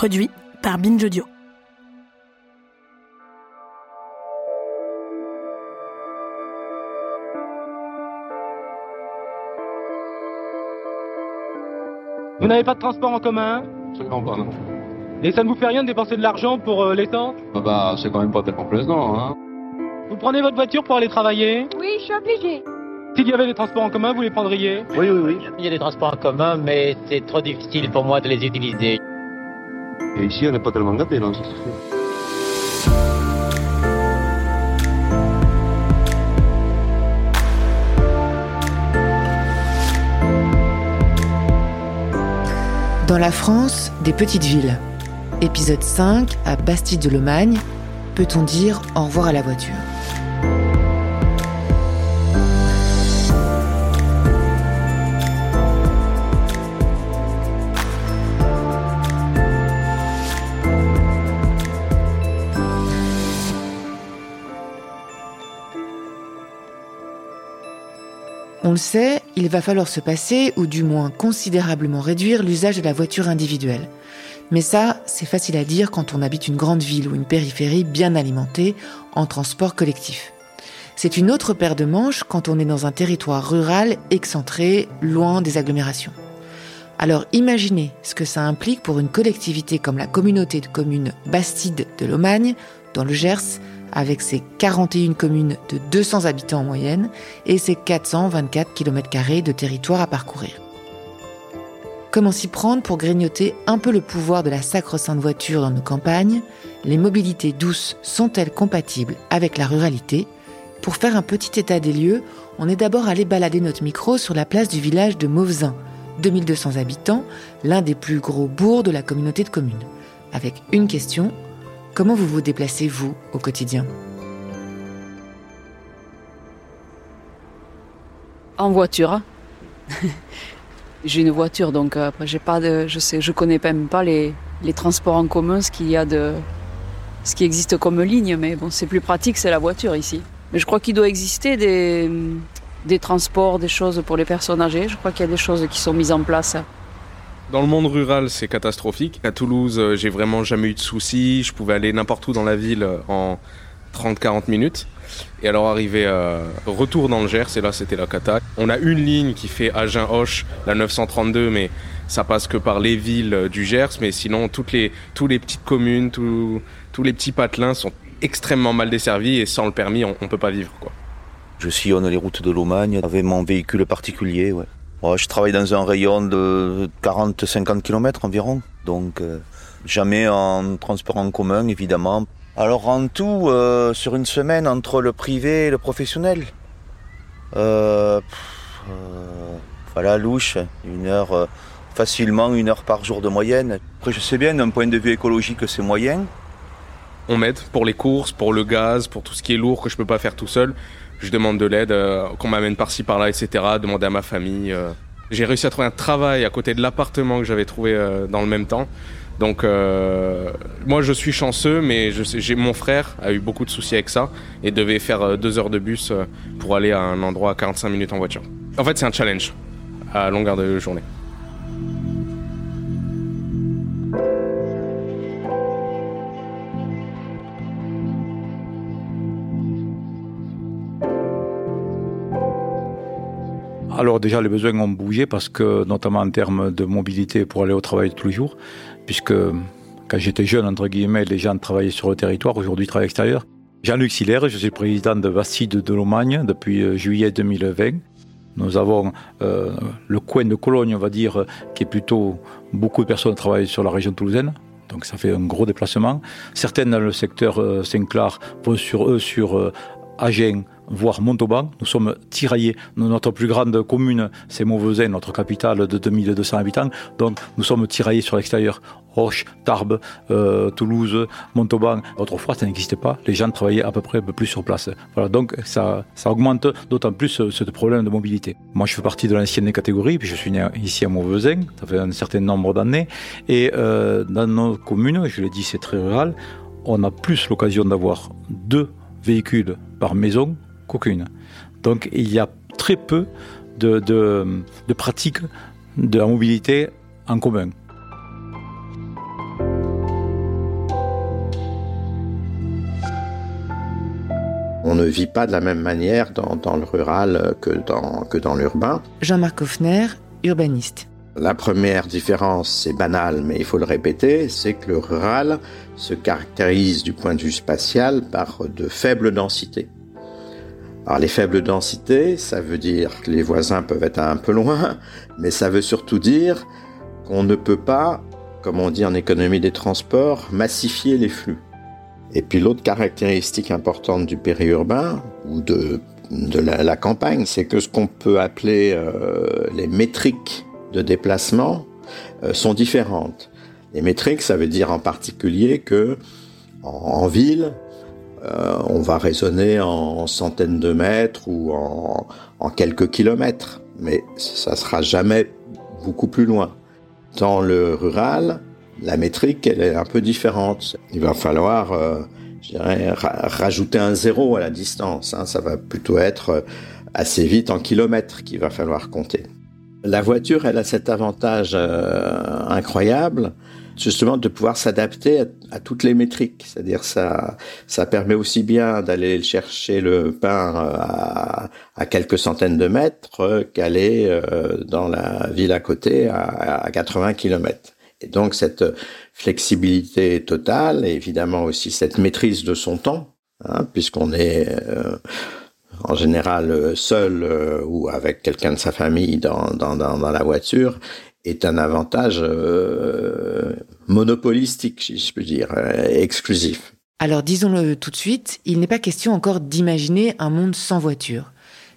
Produit par Binge Audio. Vous n'avez pas de transport en commun? Absolument pas, non. Et ça ne vous fait rien de dépenser de l'argent pour euh, l'essence? Ah bah, c'est quand même pas tellement plaisant, hein. Vous prenez votre voiture pour aller travailler? Oui, je suis obligé. S'il y avait des transports en commun, vous les prendriez? Oui, oui, oui. Il y a des transports en commun, mais c'est trop difficile pour moi de les utiliser. Et ici, on n'est pas tellement gâtés, non, c'est sûr. Dans la France, des petites villes. Épisode 5 à Bastide de Lomagne. Peut-on dire au revoir à la voiture? On le sait, il va falloir se passer, ou du moins considérablement réduire l'usage de la voiture individuelle. Mais ça, c'est facile à dire quand on habite une grande ville ou une périphérie bien alimentée en transport collectif. C'est une autre paire de manches quand on est dans un territoire rural excentré, loin des agglomérations. Alors imaginez ce que ça implique pour une collectivité comme la communauté de communes Bastide de Lomagne, dans le Gers, avec ses 41 communes de 200 habitants en moyenne et ses 424 km de territoire à parcourir. Comment s'y prendre pour grignoter un peu le pouvoir de la sacro-sainte voiture dans nos campagnes? Les mobilités douces sont-elles compatibles avec la ruralité? Pour faire un petit état des lieux, on est d'abord allé balader notre micro sur la place du village de Mauvezin, 2200 habitants, l'un des plus gros bourgs de la communauté de communes. Avec une question, comment vous vous déplacez, vous, au quotidien En voiture. j'ai une voiture, donc euh, après j'ai pas de, je sais, je connais même pas les, les transports en commun, ce qu'il y a de, ce qui existe comme ligne, mais bon, c'est plus pratique, c'est la voiture ici. Mais je crois qu'il doit exister des, des transports, des choses pour les personnes âgées. Je crois qu'il y a des choses qui sont mises en place. Dans le monde rural, c'est catastrophique. À Toulouse, euh, j'ai vraiment jamais eu de soucis. Je pouvais aller n'importe où dans la ville euh, en 30-40 minutes. Et alors arrivé euh, retour dans le Gers, et là c'était la cata. On a une ligne qui fait Agen-Hoche, la 932, mais ça passe que par les villes euh, du Gers. Mais sinon, toutes les, tous les petites communes, tous tous les petits patelins sont extrêmement mal desservis et sans le permis, on, on peut pas vivre. Quoi. Je sillonne les routes de Lomagne avec mon véhicule particulier. Ouais. Je travaille dans un rayon de 40-50 km environ, donc euh, jamais en transport en commun évidemment. Alors en tout, euh, sur une semaine, entre le privé et le professionnel, euh, euh, voilà, louche, une heure, facilement une heure par jour de moyenne. Après, je sais bien, d'un point de vue écologique, c'est moyen. On m'aide pour les courses, pour le gaz, pour tout ce qui est lourd que je peux pas faire tout seul. Je demande de l'aide, euh, qu'on m'amène par-ci par-là, etc. Demander à ma famille. euh. J'ai réussi à trouver un travail à côté de l'appartement que j'avais trouvé euh, dans le même temps. Donc moi je suis chanceux, mais j'ai mon frère a eu beaucoup de soucis avec ça et devait faire deux heures de bus pour aller à un endroit à 45 minutes en voiture. En fait c'est un challenge à longueur de journée. Alors déjà, les besoins ont bougé parce que, notamment en termes de mobilité pour aller au travail tous les jours, puisque quand j'étais jeune, entre guillemets, les gens travaillaient sur le territoire, aujourd'hui ils travaillent à l'extérieur. Jean-Luc Siller, je suis président de Bastide de Lomagne depuis euh, juillet 2020. Nous avons euh, le coin de Cologne, on va dire, qui est plutôt beaucoup de personnes travaillent sur la région toulousaine. Donc ça fait un gros déplacement. Certaines dans le secteur euh, Saint-Clar vont sur eux sur Agen, voire Montauban. Nous sommes tiraillés. Notre plus grande commune, c'est Mauvesin, notre capitale de 2200 habitants. Donc nous sommes tiraillés sur l'extérieur. Roche, Tarbes, euh, Toulouse, Montauban. Autrefois, ça n'existait pas. Les gens travaillaient à peu près plus sur place. Voilà, donc ça, ça augmente d'autant plus ce, ce, problème de mobilité. Moi, je fais partie de l'ancienne catégorie, puis je suis né ici à Mauvesin, ça fait un certain nombre d'années. Et euh, dans nos communes, je l'ai dit, c'est très rural, on a plus l'occasion d'avoir deux véhicules par maison qu'aucune. Donc il y a très peu de, de, de pratiques de la mobilité en commun. On ne vit pas de la même manière dans, dans le rural que dans, que dans l'urbain. Jean-Marc Hoffner, urbaniste. La première différence, c'est banal, mais il faut le répéter, c'est que le rural se caractérise du point de vue spatial par de faibles densités. Alors les faibles densités, ça veut dire que les voisins peuvent être un peu loin, mais ça veut surtout dire qu'on ne peut pas, comme on dit en économie des transports, massifier les flux. Et puis l'autre caractéristique importante du périurbain ou de, de la, campagne, c'est que ce qu'on peut appeler euh, les métriques de déplacement euh, sont différentes. Les métriques, ça veut dire en particulier que en ville, euh, on va raisonner en centaines de mètres ou en, quelques kilomètres, mais ça sera jamais beaucoup plus loin. Dans le rural, la métrique, elle est un peu différente. Il va falloir, euh, rajouter un zéro à la distance. Hein. Ça va plutôt être euh, assez vite en kilomètres qu'il va falloir compter. La voiture, elle a cet avantage incroyable, justement, de pouvoir s'adapter à, toutes les métriques. C'est-à-dire, ça, ça permet aussi bien d'aller chercher le pain à, à, quelques centaines de mètres qu'aller euh, dans la ville à côté à, à 80 kilomètres. Et donc cette flexibilité totale et évidemment aussi cette maîtrise de son temps, hein, puisqu'on est euh, en général seul euh, ou avec quelqu'un de sa famille dans, dans, dans, dans, la voiture, est un avantage euh, monopolistique, si je peux dire, euh, exclusif. Alors disons-le tout de suite, il n'est pas question encore d'imaginer un monde sans voiture.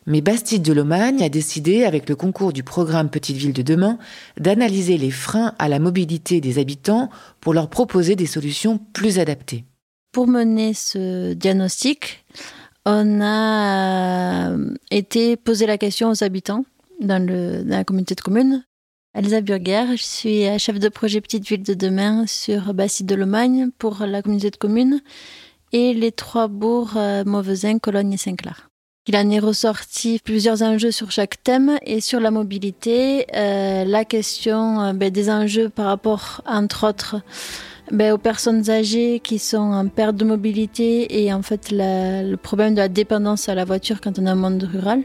Mais Bastide de Lomagne a décidé, avec le concours du programme Petite Ville de demain, d'analyser les freins à la mobilité des habitants pour leur proposer des solutions plus adaptées. Pour mener ce diagnostic, on a été poser la question aux habitants dans, le, dans la communauté de communes. Elsa Burger, je suis chef de projet Petite Ville de demain sur Bastide de Lomagne pour la communauté de communes et les trois bourgs euh, Mauvesin, Cologne et Saint-Clair. Il en est ressorti plusieurs enjeux sur chaque thème et sur la mobilité, euh, la question euh, ben, des enjeux par rapport, entre autres, ben, aux personnes âgées qui sont en perte de mobilité et en fait le problème de la dépendance à la voiture quand on est un monde rural.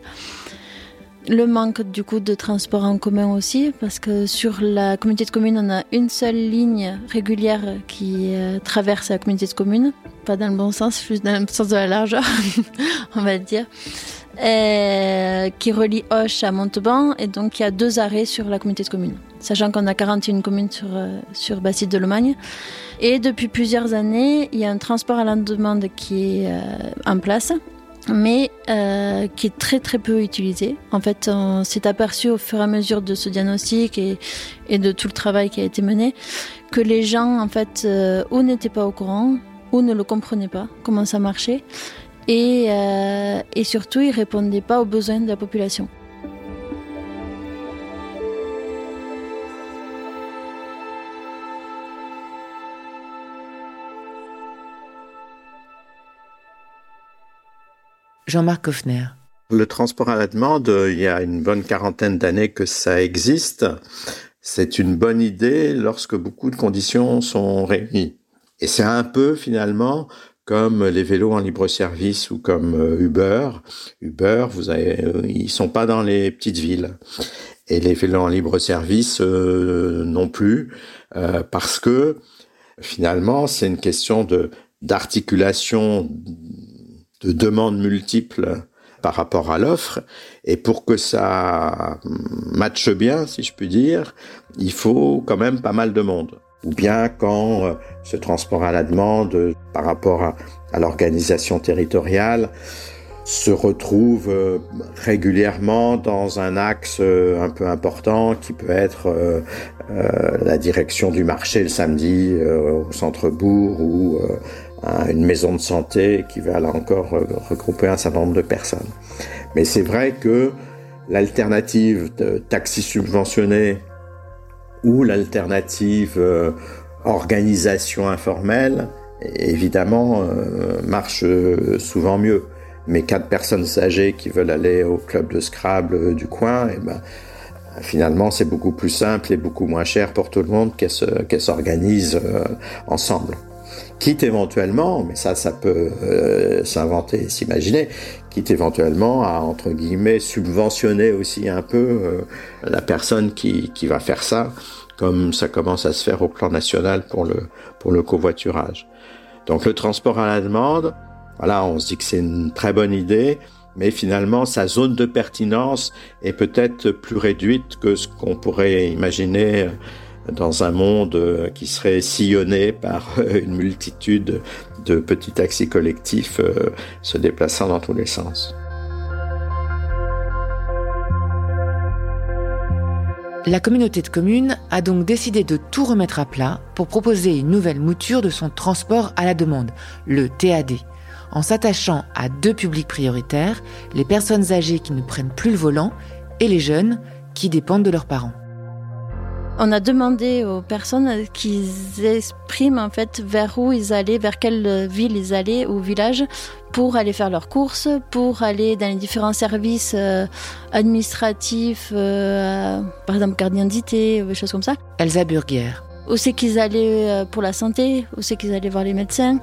Le manque du coup de transport en commun aussi, parce que sur la communauté de communes, on a une seule ligne régulière qui euh, traverse la communauté de communes, pas dans le bon sens, juste dans le sens de la largeur, on va dire, qui relie Hoche à Montauban, et donc il y a deux arrêts sur la communauté de communes, sachant qu'on a 41 communes sur, euh, sur Bastide de Lomagne. Et depuis plusieurs années, il y a un transport à la demande qui est euh, en place, mais euh, qui est très très peu utilisé. En fait, on s'est aperçu au fur et à mesure de ce diagnostic et, de tout le travail qui a été mené que les gens, en fait, euh, ou n'étaient pas au courant, ou ne le comprenaient pas, comment ça marchait, et, euh, et surtout, ils répondaient pas aux besoins de la population. Jean-Marc Hoffner. Le transport à la demande, il y a une bonne quarantaine d'années que ça existe. C'est une bonne idée lorsque beaucoup de conditions sont réunies. Et c'est un peu finalement comme les vélos en libre service ou comme Uber. Uber, vous avez, ils sont pas dans les petites villes. Et les vélos en libre service euh, non plus, euh, parce que finalement c'est une question de d'articulation de demandes multiples par rapport à l'offre. Et pour que ça matche bien, si je puis dire, il faut quand même pas mal de monde. Ou bien quand ce transport à la demande par rapport à, à l'organisation territoriale, se retrouvent euh, régulièrement dans un axe euh, un peu important qui peut être la direction du marché le samedi au centre-bourg ou une maison de santé qui va là encore regrouper un certain nombre de personnes. Mais c'est vrai que l'alternative taxi subventionné ou l'alternative organisation informelle, évidemment, marche souvent mieux mes quatre personnes âgées qui veulent aller au club de Scrabble euh, du coin, et eh ben, finalement, c'est beaucoup plus simple et beaucoup moins cher pour tout le monde qu'elles s'organisent euh, ensemble. Quitte éventuellement, mais ça, ça peut euh, s'inventer et s'imaginer, quitte éventuellement à, entre guillemets, subventionner aussi un peu la personne qui, qui va faire ça, comme ça commence à se faire au plan national pour le, pour le covoiturage. Donc le transport à la demande, voilà, on se dit que c'est une très bonne idée, mais finalement, sa zone de pertinence est peut-être plus réduite que ce qu'on pourrait imaginer dans un monde qui serait sillonné par une multitude de petits taxis collectifs euh, se déplaçant dans tous les sens. La communauté de communes a donc décidé de tout remettre à plat pour proposer une nouvelle mouture de son transport à la demande, le TAD en s'attachant à deux publics prioritaires, les personnes âgées qui ne prennent plus le volant et les jeunes qui dépendent de leurs parents. On a demandé aux personnes qu'ils expriment en fait vers où ils allaient, vers quelle ville ils allaient ou village pour aller faire leurs courses, pour aller dans les différents services euh, administratifs, euh, par exemple carte d'identité, des choses comme ça. Elsa Burguer. Où c'est qu'ils allaient euh, pour la santé, où c'est qu'ils allaient voir les médecins,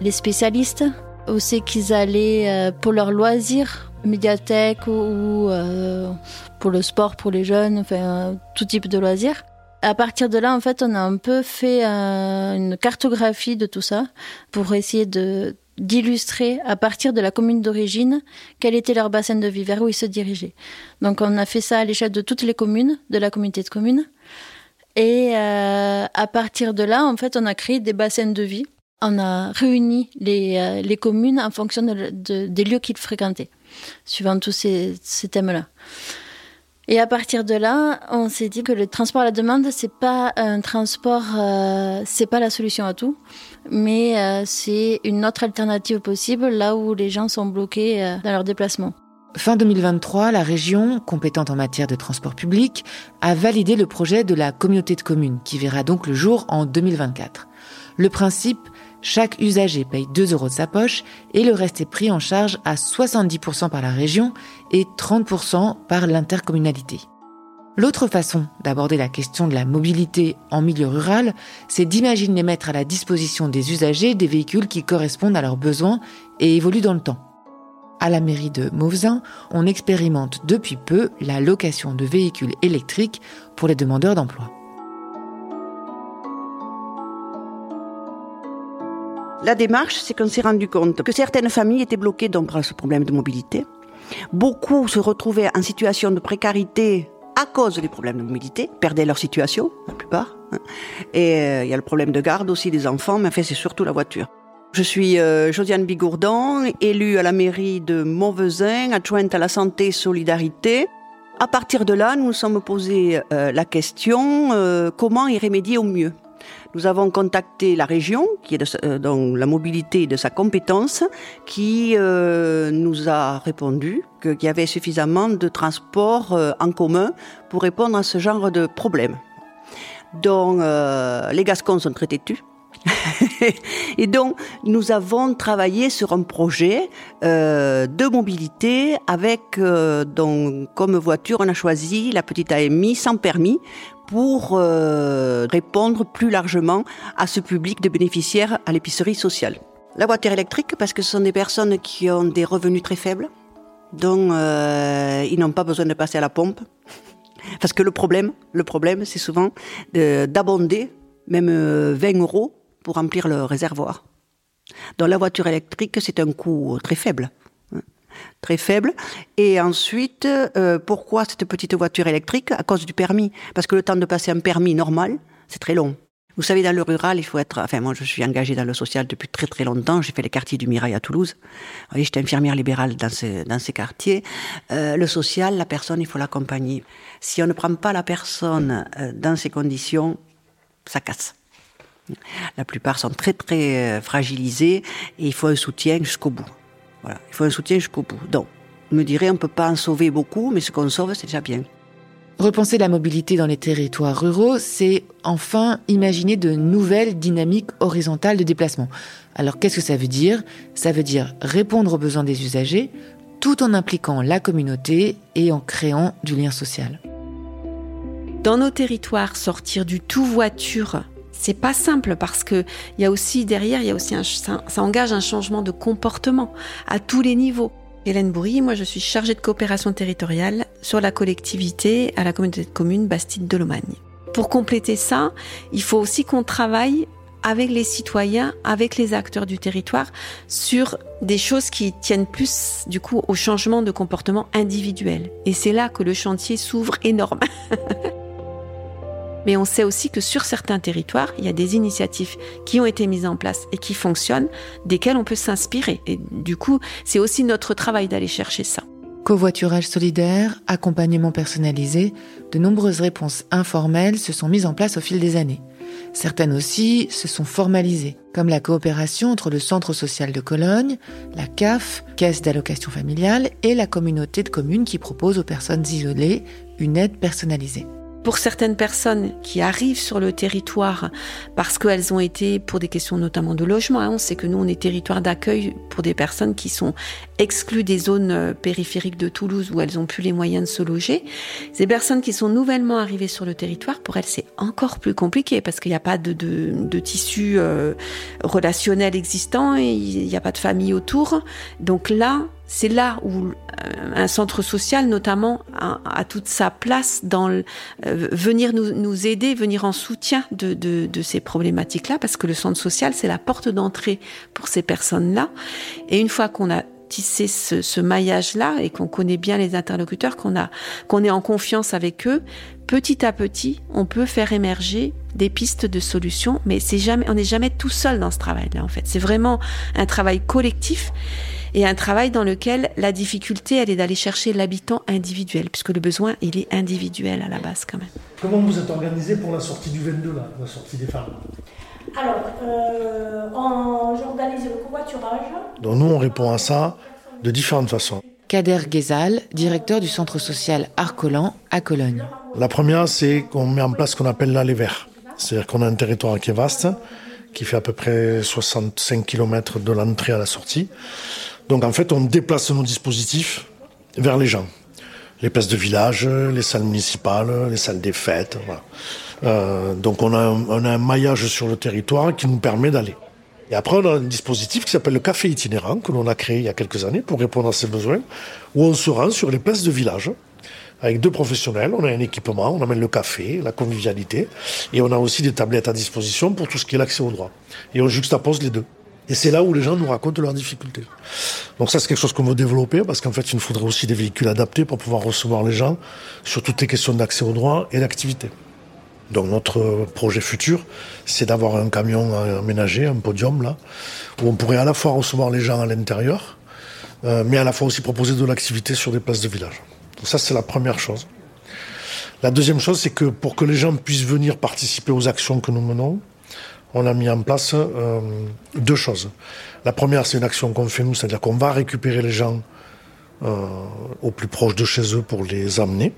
les spécialistes où c'est qu'ils allaient euh, pour leurs loisirs, médiathèque ou, euh, pour le sport pour les jeunes, enfin tout type de loisirs. À partir de là, en fait, on a un peu fait euh, une cartographie de tout ça pour essayer de d'illustrer à partir de la commune d'origine quel était leur bassin de vie, vers où ils se dirigeaient. Donc on a fait ça à l'échelle de toutes les communes, de la communauté de communes. Et à partir de là, en fait, on a créé des bassins de vie on a réuni les, euh, communes en fonction de, des lieux qu'ils fréquentaient, suivant tous ces, ces thèmes-là. Et à partir de là, on s'est dit que le transport à la demande, c'est pas un transport, euh, c'est pas la solution à tout, mais euh, c'est une autre alternative possible là où les gens sont bloqués dans leur déplacement. Fin 2023, la région, compétente en matière de transport public, a validé le projet de la communauté de communes, qui verra donc le jour en 2024. Le principe, chaque usager paye 2 euros de sa poche et le reste est pris en charge à 70% par la région et 30% par l'intercommunalité. L'autre façon d'aborder la question de la mobilité en milieu rural, c'est d'imaginer mettre à la disposition des usagers des véhicules qui correspondent à leurs besoins et évoluent dans le temps. À la mairie de Mauvesin, on expérimente depuis peu la location de véhicules électriques pour les demandeurs d'emploi. La démarche, c'est qu'on s'est rendu compte que certaines familles étaient bloquées donc par ce problème de mobilité. Beaucoup se retrouvaient en situation de précarité à cause des problèmes de mobilité, perdaient leur situation, la plupart. Hein. Et euh, il y a le problème de garde aussi des enfants, mais en c'est surtout la voiture. Je suis euh, Josiane Bigourdon, élue à la mairie de Montvezin, adjointe à la santé et solidarité. À partir de là, nous nous sommes posé euh, la question comment y remédier au mieux. Nous avons contacté la région, qui est de, euh, la mobilité de sa compétence, qui euh, nous a répondu qu'il y avait suffisamment de transports euh, en commun pour répondre à ce genre de problème. Donc, les Gascons sont très têtus. et donc, nous avons travaillé sur un projet de mobilité avec, donc, comme voiture, on a choisi la petite AMI sans permis pour euh, répondre plus largement à ce public de bénéficiaires à l'épicerie sociale. La voiture électrique, parce que ce sont des personnes qui ont des revenus très faibles, donc euh, ils n'ont pas besoin de passer à la pompe. Parce que le problème, le problème, c'est souvent d'abonder même 20 euh, euros pour remplir le réservoir. Dans la voiture électrique, c'est un coût très faible très faible. Et ensuite, euh, pourquoi cette petite voiture électrique? À cause du permis. Parce que le temps de passer un permis normal, c'est très long. Vous savez, dans le rural, il faut être. Enfin, moi, je suis engagée dans le social depuis très très longtemps. J'ai fait les quartiers du Mirail à Toulouse. Vous voyez, j'étais infirmière libérale dans ces, quartiers. Euh, le social, la personne, il faut l'accompagner. Si on ne prend pas la personne euh, dans ces conditions, ça casse. La plupart sont très très fragilisés et il faut un soutien jusqu'au bout. Voilà, il faut un soutien jusqu'au bout. Donc, vous me direz, on ne peut pas en sauver beaucoup, mais ce qu'on sauve, c'est déjà bien. Repenser la mobilité dans les territoires ruraux, c'est enfin imaginer de nouvelles dynamiques horizontales de déplacement. Alors qu'est-ce que ça veut dire? Ça veut dire répondre aux besoins des usagers tout en impliquant la communauté et en créant du lien social. Dans nos territoires, sortir du tout voiture, c'est pas simple parce que il y a aussi derrière, il y a aussi un, ça, engage un changement de comportement à tous les niveaux. Hélène Bourri, moi je suis chargée de coopération territoriale sur la collectivité à la communauté de communes Bastide de Lomagne. Pour compléter ça, il faut aussi qu'on travaille avec les citoyens, avec les acteurs du territoire, sur des choses qui tiennent plus, du coup, au changement de comportement individuel. Et c'est là que le chantier s'ouvre énorme. Mais on sait aussi que sur certains territoires, il y a des initiatives qui ont été mises en place et qui fonctionnent, desquelles on peut s'inspirer. Et du coup, c'est aussi notre travail d'aller chercher ça. Covoiturage solidaire, accompagnement personnalisé, de nombreuses réponses informelles se sont mises en place au fil des années. Certaines aussi se sont formalisées, comme la coopération entre le Centre social de Cologne, la CAF, Caisse d'allocation familiale, et la communauté de communes qui propose aux personnes isolées une aide personnalisée pour certaines personnes qui arrivent sur le territoire parce qu'elles ont été pour des questions notamment de logement. Hein, on sait que nous, on est territoire d'accueil pour des personnes qui sont exclues des zones euh, périphériques de Toulouse où elles ont plus les moyens de se loger. Ces personnes qui sont nouvellement arrivées sur le territoire, pour elles, c'est encore plus compliqué parce qu'il n'y a pas de, tissu euh, relationnel existant il n'y a pas de famille autour. Donc là, c'est là où euh, un centre social, notamment, a, toute sa place dans le, euh, venir nous, aider, venir en soutien de, de, ces problématiques-là, parce que le centre social, c'est la porte d'entrée pour ces personnes-là. Et une fois qu'on a tissé ce, ce maillage-là et qu'on connaît bien les interlocuteurs, qu'on a, qu'on est en confiance avec eux, petit à petit, on peut faire émerger des pistes de solutions, mais c'est jamais, on n'est jamais tout seul dans ce travail-là, en fait. C'est vraiment un travail collectif et un travail dans lequel la difficulté, elle est d'aller chercher l'habitant individuel, puisque le besoin, il est individuel à la base quand même. Comment vous êtes organisé pour la sortie du 22, là, la sortie des femmes? Alors, euh, j'organise le covoiturage. Donc nous, on répond à ça de différentes façons. Kader Ghezal, directeur du centre social Arcolan à Cologne. La première, c'est qu'on met en place ce qu'on appelle l'allée vert. C'est-à-dire qu'on a un territoire qui est vaste, qui fait à peu près 65 km de l'entrée à la sortie. Donc en fait, on déplace nos dispositifs vers les gens. Les places de village, les salles municipales, les salles des fêtes. Voilà. Euh, donc on a, un, on a un maillage sur le territoire qui nous permet d'aller. Et après, on a un dispositif qui s'appelle le café itinérant, que l'on a créé il y a quelques années pour répondre à ces besoins, où on se rend sur les places de village avec deux professionnels. On a un équipement, on amène le café, la convivialité, et on a aussi des tablettes à disposition pour tout ce qui est l'accès au droit. Et on juxtapose les deux. Et c'est là où les gens nous racontent leurs difficultés. Donc ça, c'est quelque chose qu'on veut développer parce qu'en fait, il nous faudrait aussi des véhicules adaptés pour pouvoir recevoir les gens sur toutes les questions d'accès au droit et d'activité. Donc notre projet futur, c'est d'avoir un camion aménagé, un podium là, où on pourrait à la fois recevoir les gens à l'intérieur, euh, mais à la fois aussi proposer de l'activité sur des places de village. Donc ça, c'est la première chose. La deuxième chose, c'est que pour que les gens puissent venir participer aux actions que nous menons, on a mis en place euh, deux choses. La première, c'est une action qu'on fait nous, c'est-à-dire qu'on va récupérer les gens euh, au plus proche de chez eux pour les amener.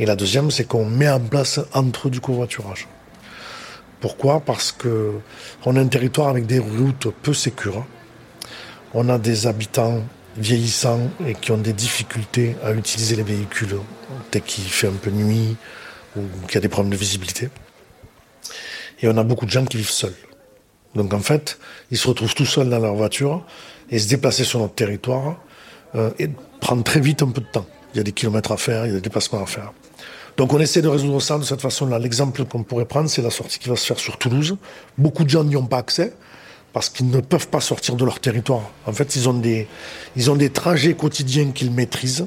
Et la deuxième, c'est qu'on met en place entre eux du covoiturage. Pourquoi? Parce que on a un territoire avec des routes peu sécures. On a des habitants vieillissants et qui ont des difficultés à utiliser les véhicules dès qu'il fait un peu nuit ou qu'il y a des problèmes de visibilité. Et on a beaucoup de gens qui vivent seuls. Donc en fait, ils se retrouvent tout seuls dans leur voiture et se déplacer sur notre territoire euh, et prendre très vite un peu de temps. Il y a des kilomètres à faire, il y a des déplacements à faire. Donc on essaie de résoudre ça de cette façon-là. L'exemple qu'on pourrait prendre, c'est la sortie qui va se faire sur Toulouse. Beaucoup de gens n'y ont pas accès parce qu'ils ne peuvent pas sortir de leur territoire. En fait, ils ont des, ils ont des trajets quotidiens qu'ils maîtrisent.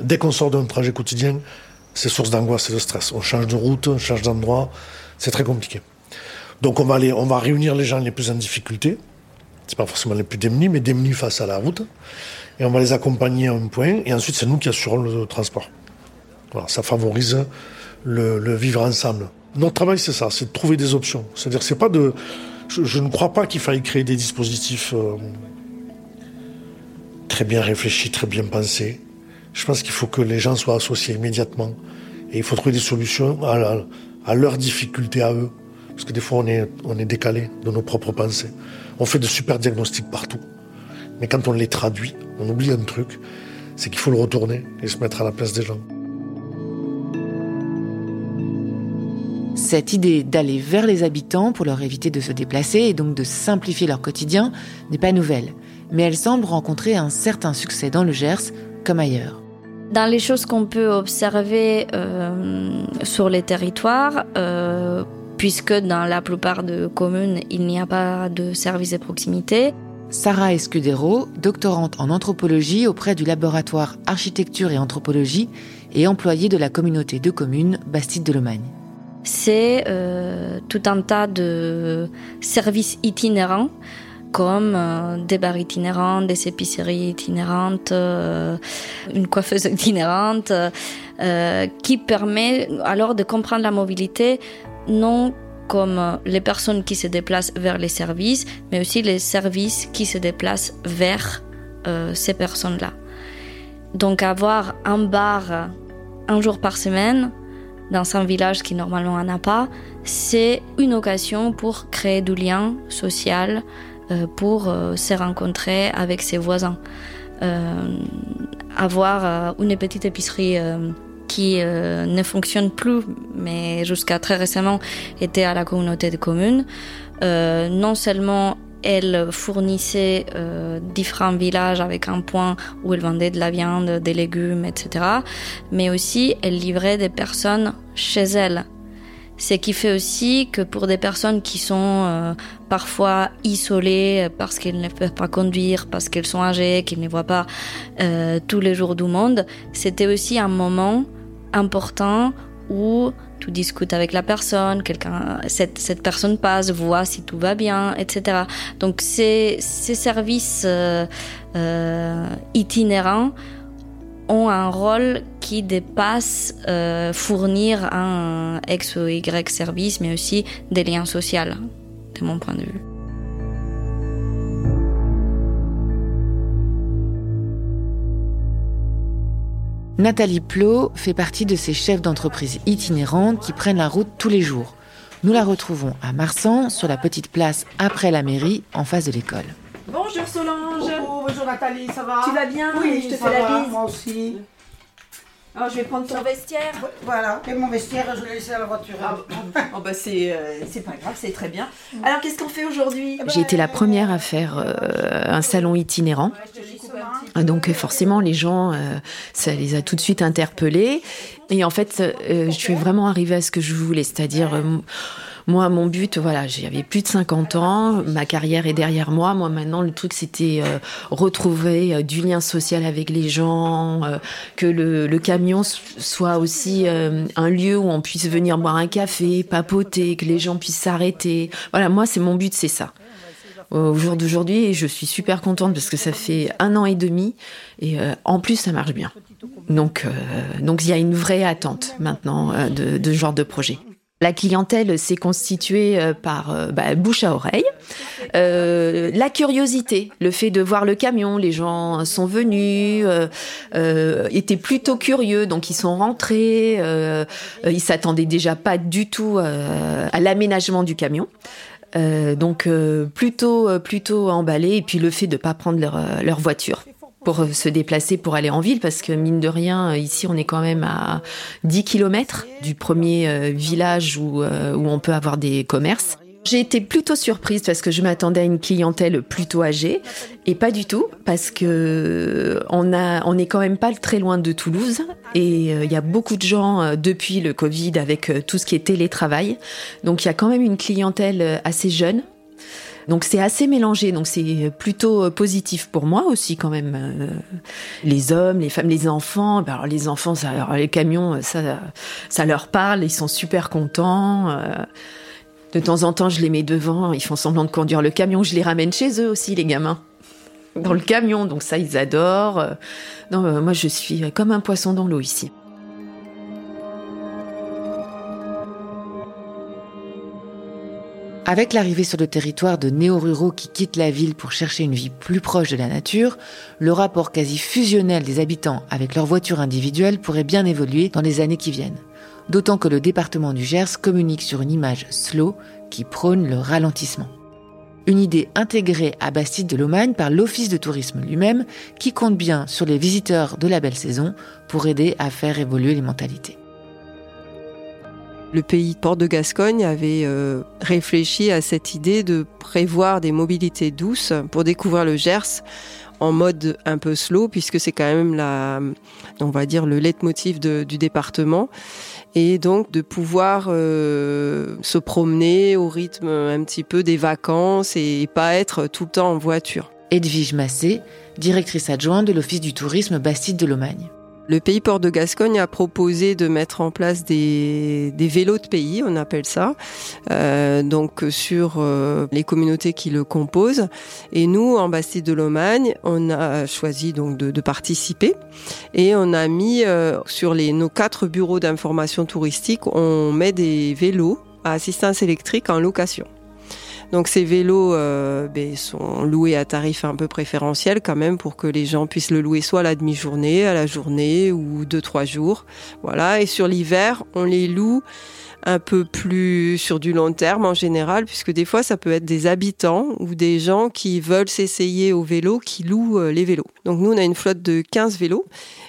Dès qu'on sort d'un trajet quotidien, c'est source d'angoisse et de stress. On change de route, on change d'endroit, c'est très compliqué. Donc on va, réunir les gens les plus en difficulté, c'est pas forcément les plus démunis, mais démunis face à la route, et on va les accompagner à un point, et ensuite c'est nous qui assurons le transport. Voilà, ça favorise le, vivre ensemble. Notre travail c'est ça, c'est de trouver des options. C'est-à-dire c'est pas de, je, ne crois pas qu'il faille créer des dispositifs euh, très bien réfléchis, très bien pensés. Je pense qu'il faut que les gens soient associés immédiatement. Et il faut trouver des solutions à leurs difficultés à eux. Parce que des fois, on est, on est décalé de nos propres pensées. On fait de super diagnostics partout. Mais quand on les traduit, on oublie un truc, c'est qu'il faut le retourner et se mettre à la place des gens. Cette idée d'aller vers les habitants pour leur éviter de se déplacer et donc de simplifier leur quotidien n'est pas nouvelle, mais elle semble rencontrer un certain succès dans le Gers comme ailleurs. Dans les choses qu'on peut observer euh, sur les territoires, euh, puisque dans la plupart des communes, il n'y a pas de service de proximité. Sarah Escudero, doctorante en anthropologie auprès du laboratoire Architecture et Anthropologie et employée de la communauté de communes Bastide de Lomagne. C'est euh, tout un tas de services itinérants comme euh, des bars itinérants, des épiceries itinérantes, euh, une coiffeuse itinérante, euh, qui permet alors de comprendre la mobilité non comme les personnes qui se déplacent vers les services, mais aussi les services qui se déplacent vers ces personnes-là. Donc avoir un bar un jour par semaine dans un village qui normalement n'en a pas, c'est une occasion pour créer du lien social, pour euh, se rencontrer avec ses voisins. Euh, avoir une petite épicerie qui euh, ne fonctionne plus, mais jusqu'à très récemment était à la communauté de communes. Euh, non seulement elle fournissait euh, différents villages avec un point où elle vendait de la viande, des légumes, etc. Mais aussi, elle livrait des personnes chez elle. Ce qui fait aussi que pour des personnes qui sont euh, parfois isolées parce qu'elles ne peuvent pas conduire, parce qu'elles sont âgées, qu'elles ne voient pas euh, tous les jours du monde, c'était aussi un moment important où tu discutes avec la personne, quelqu'un, cette, cette personne passe, voit si tout va bien, etc. Donc ces, ces services euh, euh, itinérants ont un rôle qui dépasse euh, fournir un X ou Y service, mais aussi des liens sociaux, de mon point de vue. Nathalie Plot fait partie de ces chefs d'entreprise itinérantes qui prennent la route tous les jours. Nous la retrouvons à Marsan, sur la petite place après la mairie, en face de l'école. Bonjour Solange. Oh, bonjour Nathalie, ça va Tu vas bien Oui, je te ça fais va, la bise. Moi aussi. Alors, je vais prendre ton vestiaire. Voilà, et mon vestiaire, je l'ai laissé à la voiture. Ah, oh, bah c'est euh, c'est pas grave, c'est très bien. Alors, qu'est-ce qu'on fait aujourd'hui J'ai été la première à faire euh, un salon itinérant. Donc forcément, les gens, euh, ça les a tout de suite interpellés. Et en fait, euh, je suis vraiment arrivée à ce que je voulais, c'est-à-dire... moi, mon but, voilà, j'avais plus de 50 ans, ma carrière est derrière moi. Moi, maintenant, le truc, c'était euh, retrouver euh, du lien social avec les gens, euh, que le, camion soit aussi un lieu où on puisse venir boire un café, papoter, que les gens puissent s'arrêter. Voilà, moi, c'est mon but, c'est ça. Au jour d'aujourd'hui, je suis super contente parce que ça fait un an et demi et en plus, ça marche bien. Donc, donc il y a une vraie attente maintenant de, de ce genre de projet. La clientèle s'est constituée euh, par euh, bah, bouche à oreille, Euh, la curiosité, le fait de voir le camion, les gens sont venus, étaient plutôt curieux, donc ils sont rentrés, ils s'attendaient déjà pas du tout à l'aménagement du camion. Donc plutôt plutôt emballé et puis le fait de pas prendre leur voiture pour euh, se déplacer pour aller en ville parce que mine de rien euh, ici on est quand même à 10 km du premier euh, village où, où on peut avoir des commerces. J'ai été plutôt surprise parce que je m'attendais à une clientèle plutôt âgée et pas du tout parce que on a on est quand même pas très loin de Toulouse et il y a beaucoup de gens depuis le Covid avec tout ce qui est télétravail. Donc il y a quand même une clientèle assez jeune. Donc c'est assez mélangé, donc c'est plutôt euh, positif pour moi aussi quand même. Euh, Les hommes, les femmes, les enfants. Ben les enfants, les camions, ça, ça leur parle, ils sont super contents. euh, De temps en temps, je les mets devant, ils font semblant de conduire le camion, je les ramène chez eux aussi, les gamins. Dans le camion, donc ça, ils adorent. Euh, euh, moi, je suis comme un poisson dans l'eau ici. Avec l'arrivée sur le territoire de néo-ruraux qui quittent la ville pour chercher une vie plus proche de la nature, le rapport quasi fusionnel des habitants avec leur voiture individuelle pourrait bien évoluer dans les années qui viennent. D'autant que le département du Gers communique sur une image slow qui prône le ralentissement. Une idée intégrée à Bastide de Lomagne par l'Office de tourisme lui-même qui compte bien sur les visiteurs de la belle saison pour aider à faire évoluer les mentalités. Le pays Port de Gascogne avait euh, réfléchi à cette idée de prévoir des mobilités douces pour découvrir le Gers en mode un peu slow puisque c'est quand même la, on va dire le leitmotiv du département et donc de pouvoir euh, se promener au rythme un petit peu des vacances et pas être tout le temps en voiture. Edwige Massé, directrice adjointe de l'Office du tourisme Bastide de Lomagne. Le pays Port de Gascogne a proposé de mettre en place des, vélos de pays, on appelle ça, euh, donc sur euh, les communautés qui le composent. Et nous, en Bastide de Lomagne, on a choisi donc de, participer et on a mis euh, sur nos quatre bureaux d'information touristique, on met des vélos à assistance électrique en location. Donc ces vélos euh, ben, sont loués à tarif un peu préférentiel quand même pour que les gens puissent le louer soit à la demi-journée, à la journée ou deux trois jours. Voilà. Et sur l'hiver, on les loue un peu plus sur du long terme en général, puisque des fois ça peut être des habitants ou des gens qui veulent s'essayer au vélo, qui louent euh, les vélos. Donc nous on a une flotte de 15 vélos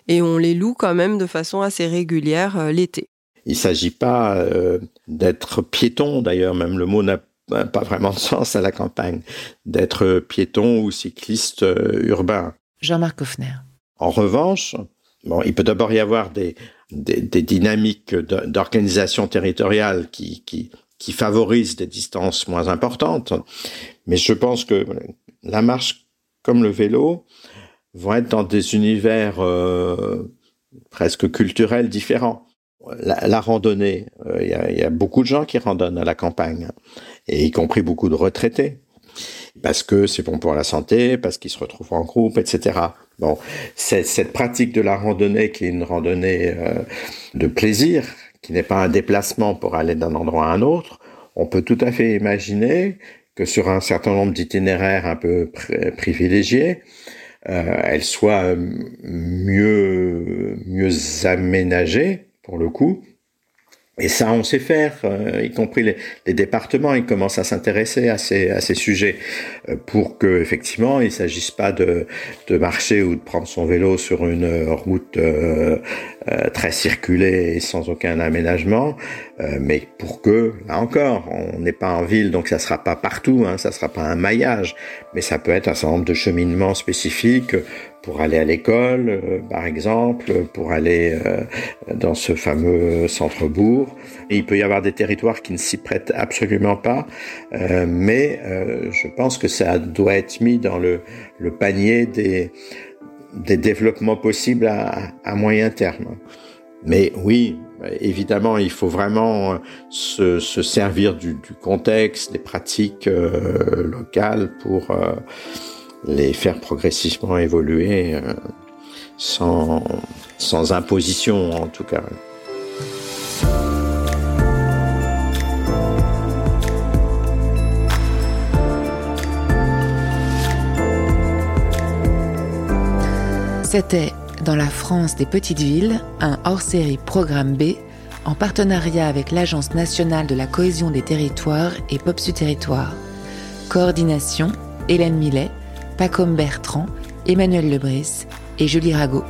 et on les loue quand même de façon assez régulière euh, l'été. Il ne s'agit pas d'être piéton, d'ailleurs même le mot n'a pas vraiment de sens à la campagne, d'être piéton ou cycliste euh, urbain. Jean-Marc Hoffner. En revanche, bon, il peut d'abord y avoir des, des, des dynamiques d'organisation territoriale qui, qui, qui favorisent des distances moins importantes, mais je pense que la marche comme le vélo vont être dans des univers euh, presque culturels différents. La, la randonnée, il euh, y, y, a beaucoup de gens qui randonnent à la campagne, et y compris beaucoup de retraités, parce que c'est bon pour la santé, parce qu'ils se retrouvent en groupe, etc. Bon, cette pratique de la randonnée qui est une randonnée euh, de plaisir, qui n'est pas un déplacement pour aller d'un endroit à un autre, on peut tout à fait imaginer que sur un certain nombre d'itinéraires un peu privilégiés, euh, elle soit mieux mieux aménagée pour le coup. Et ça, on sait faire, euh, y compris les, les, départements, ils commencent à s'intéresser à ces, à ces sujets euh, pour que effectivement, il s'agisse pas de, de marcher ou de prendre son vélo sur une route euh, euh très circulée et sans aucun aménagement, euh, mais pour que, là encore, on n'est pas en ville, donc ça sera pas partout, hein, ça sera pas un maillage, mais ça peut être un certain nombre de cheminements spécifiques pour aller à l'école, euh, par exemple, pour aller euh, dans ce fameux centre-bourg. Il peut y avoir des territoires qui ne s'y prêtent absolument pas, euh, mais je pense que ça doit être mis dans le, panier des, développements possibles à, moyen terme. Mais oui, évidemment, il faut vraiment se, se servir du, contexte, des pratiques locales pour les faire progressivement évoluer euh, sans, sans imposition en tout cas. C'était Dans la France des petites villes, un hors-série Programme B en partenariat avec l'Agence nationale de la cohésion des territoires et Popsu Territoire. Coordination Hélène Millet, Pacôme Bertrand, Emmanuel Lebris et Julie Rago.